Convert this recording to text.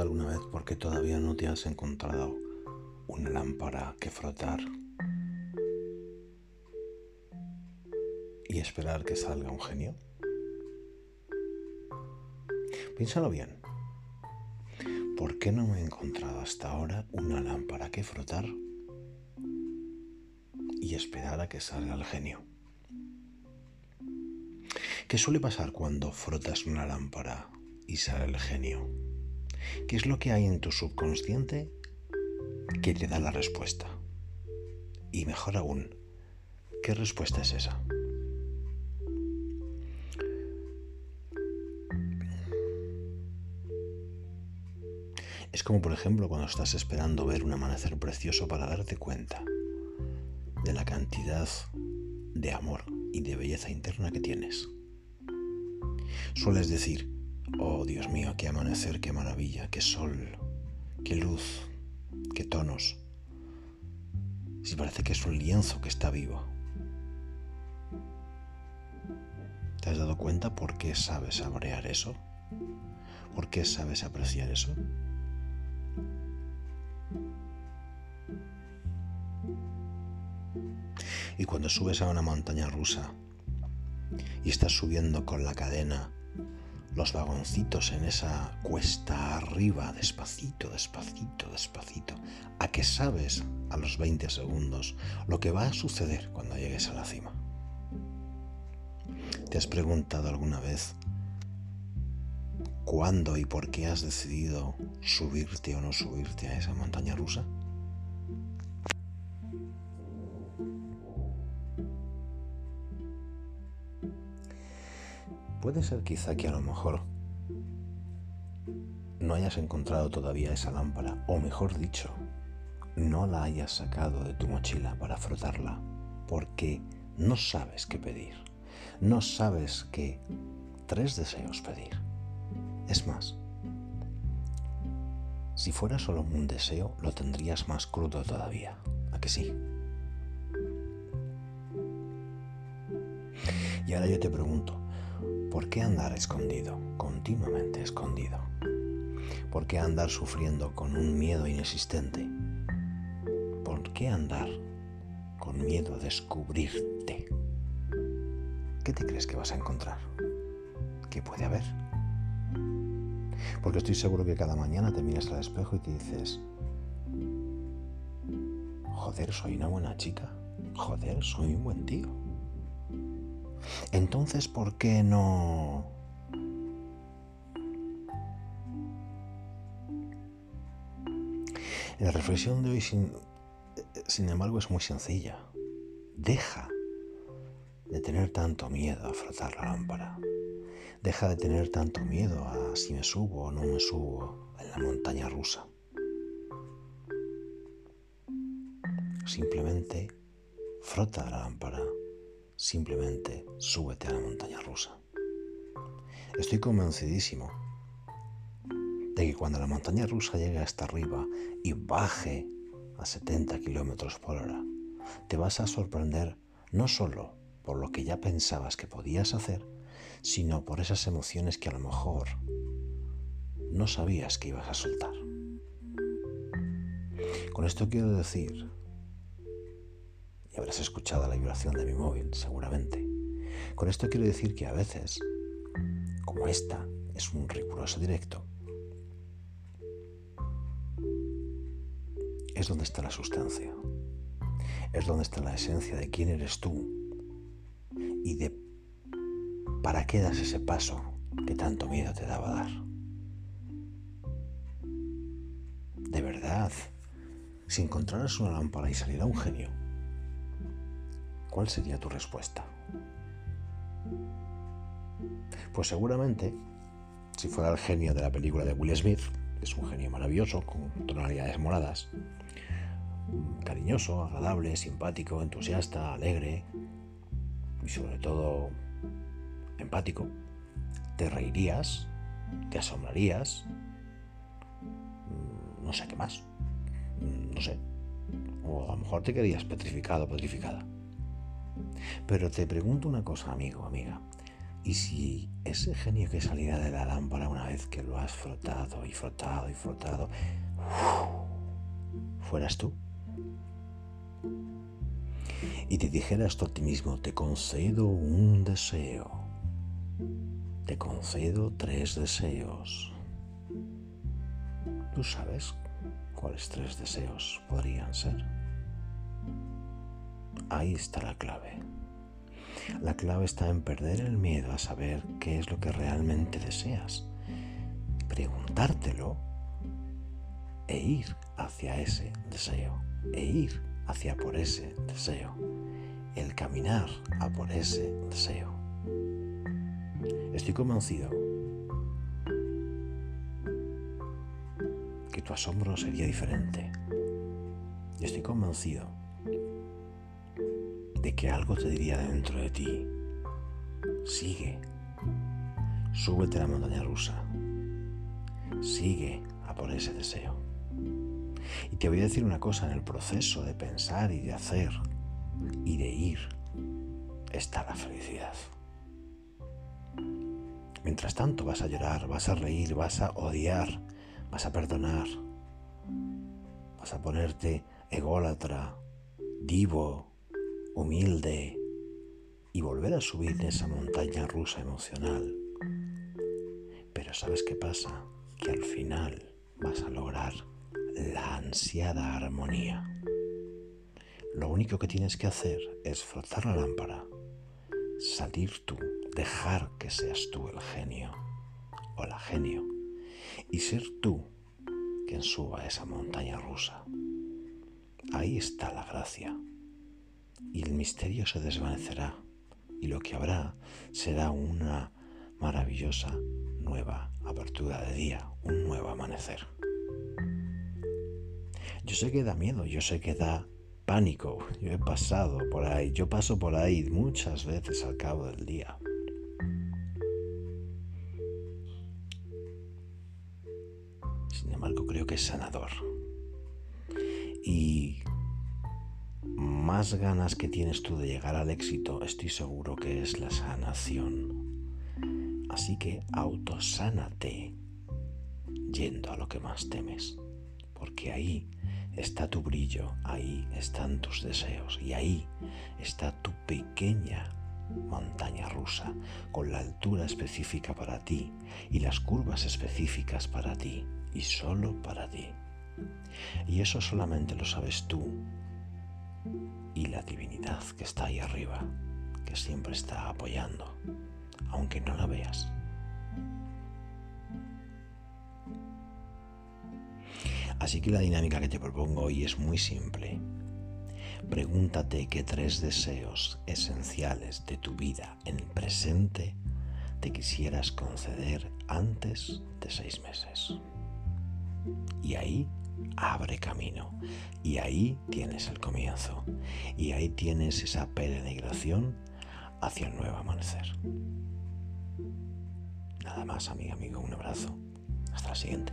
alguna vez por qué todavía no te has encontrado una lámpara que frotar y esperar que salga un genio? Piénsalo bien. ¿Por qué no me he encontrado hasta ahora una lámpara que frotar y esperar a que salga el genio? ¿Qué suele pasar cuando frotas una lámpara y sale el genio? ¿Qué es lo que hay en tu subconsciente que te da la respuesta? Y mejor aún, ¿qué respuesta es esa? Es como por ejemplo cuando estás esperando ver un amanecer precioso para darte cuenta de la cantidad de amor y de belleza interna que tienes. Sueles decir, oh Dios mío, qué amanecer, qué maravilla, qué sol, qué luz, qué tonos. Si parece que es un lienzo que está vivo. ¿Te has dado cuenta por qué sabes saborear eso? ¿Por qué sabes apreciar eso? Y cuando subes a una montaña rusa y estás subiendo con la cadena los vagoncitos en esa cuesta arriba, despacito, despacito, despacito, a que sabes a los 20 segundos lo que va a suceder cuando llegues a la cima. ¿Te has preguntado alguna vez cuándo y por qué has decidido subirte o no subirte a esa montaña rusa? Puede ser quizá que a lo mejor no hayas encontrado todavía esa lámpara, o mejor dicho, no la hayas sacado de tu mochila para frotarla, porque no sabes qué pedir, no sabes qué tres deseos pedir. Es más, si fuera solo un deseo, lo tendrías más crudo todavía, ¿a que sí? Y ahora yo te pregunto, ¿Por qué andar escondido, continuamente escondido? ¿Por qué andar sufriendo con un miedo inexistente? ¿Por qué andar con miedo a descubrirte? ¿Qué te crees que vas a encontrar? ¿Qué puede haber? Porque estoy seguro que cada mañana te miras al espejo y te dices, joder, soy una buena chica, joder, soy un buen tío entonces, ¿por qué no... La reflexión de hoy, sin, embargo, es muy sencilla. Deja de tener tanto miedo a frotar la lámpara. Deja de tener tanto miedo a si me subo o no me subo en la montaña rusa. Simplemente frota la lámpara simplemente súbete a la montaña rusa. Estoy convencidísimo de que cuando la montaña rusa llegue hasta arriba y baje a 70 kilómetros por hora, te vas a sorprender no solo por lo que ya pensabas que podías hacer, sino por esas emociones que a lo mejor no sabías que ibas a soltar. Con esto quiero decir habrás escuchado la vibración de mi móvil, seguramente. Con esto quiero decir que a veces, como esta es un riguroso directo, es donde está la sustancia, es donde está la esencia de quién eres tú y de para qué das ese paso que tanto miedo te daba dar. De verdad, si encontraras una lámpara y saliera un genio, ¿cuál sería tu respuesta? Pues seguramente, si fuera el genio de la película de Will Smith, es un genio maravilloso, con tonalidades moradas, cariñoso, agradable, simpático, entusiasta, alegre y sobre todo empático, te reirías, te asombrarías, no sé qué más, no sé, o a lo mejor te quedarías petrificado, petrificada. Pero te pregunto una cosa, amigo, amiga. Y si ese genio que salirá de la lámpara una vez que lo has frotado y frotado y frotado, fueras tú. Y te dijeras tú a ti mismo, te concedo un deseo, te concedo tres deseos. ¿Tú sabes cuáles tres deseos podrían ser? Ahí está la clave. La clave está en perder el miedo a saber qué es lo que realmente deseas, preguntártelo e ir hacia ese deseo, e ir hacia por ese deseo, el caminar a por ese deseo. Estoy convencido que tu asombro sería diferente. Estoy convencido de que algo te diría dentro de ti, sigue, súbete a la montaña rusa, sigue a por ese deseo. Y te voy a decir una cosa, en el proceso de pensar y de hacer y de ir está la felicidad. Mientras tanto vas a llorar, vas a reír, vas a odiar, vas a perdonar, vas a ponerte ególatra, divo, humilde y volver a subir esa montaña rusa emocional. Pero ¿sabes qué pasa? Que al final vas a lograr la ansiada armonía. Lo único que tienes que hacer es frotar la lámpara, salir tú, dejar que seas tú el genio o la genio y ser tú quien suba esa montaña rusa. Ahí está la gracia y el misterio se desvanecerá y lo que habrá será una maravillosa nueva apertura de día, un nuevo amanecer. Yo sé que da miedo, yo sé que da pánico, yo he pasado por ahí, yo paso por ahí muchas veces al cabo del día. Sin embargo, creo que es sanador. Más ganas que tienes tú de llegar al éxito, estoy seguro que es la sanación. Así que autosánate yendo a lo que más temes, porque ahí está tu brillo, ahí están tus deseos y ahí está tu pequeña montaña rusa con la altura específica para ti y las curvas específicas para ti y solo para ti. Y eso solamente lo sabes tú y la divinidad que está ahí arriba, que siempre está apoyando, aunque no la veas. Así que la dinámica que te propongo hoy es muy simple. Pregúntate qué tres deseos esenciales de tu vida en el presente te quisieras conceder antes de seis meses. Y ahí abre camino. Y ahí tienes el comienzo. Y ahí tienes esa peregrinación hacia el nuevo amanecer. Nada más, amiga, amigo. Un abrazo. Hasta la siguiente.